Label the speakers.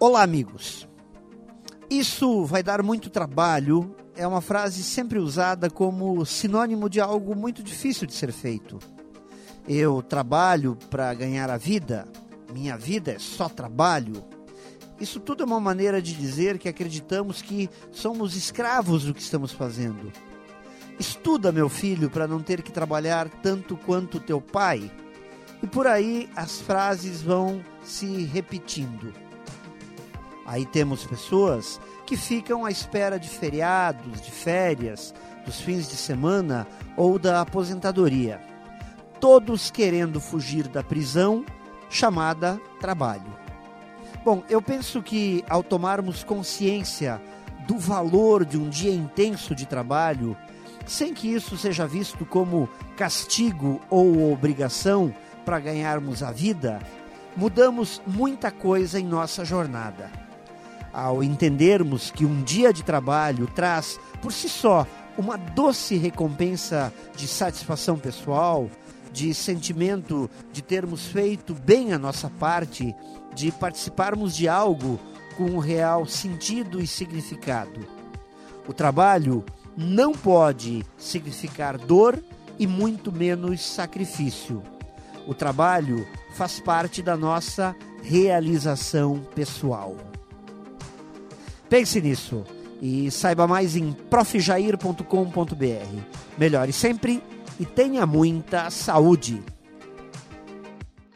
Speaker 1: Olá, amigos. Isso vai dar muito trabalho é uma frase sempre usada como sinônimo de algo muito difícil de ser feito. Eu trabalho para ganhar a vida, minha vida é só trabalho. Isso tudo é uma maneira de dizer que acreditamos que somos escravos do que estamos fazendo. Estuda, meu filho, para não ter que trabalhar tanto quanto teu pai. E por aí as frases vão se repetindo. Aí temos pessoas que ficam à espera de feriados, de férias, dos fins de semana ou da aposentadoria. Todos querendo fugir da prisão chamada trabalho. Bom, eu penso que ao tomarmos consciência do valor de um dia intenso de trabalho, sem que isso seja visto como castigo ou obrigação para ganharmos a vida, mudamos muita coisa em nossa jornada ao entendermos que um dia de trabalho traz, por si só, uma doce recompensa de satisfação pessoal, de sentimento de termos feito bem a nossa parte, de participarmos de algo com um real sentido e significado. O trabalho não pode significar dor e muito menos sacrifício. O trabalho faz parte da nossa realização pessoal. Pense nisso e saiba mais em profjair.com.br. Melhore sempre e tenha muita saúde.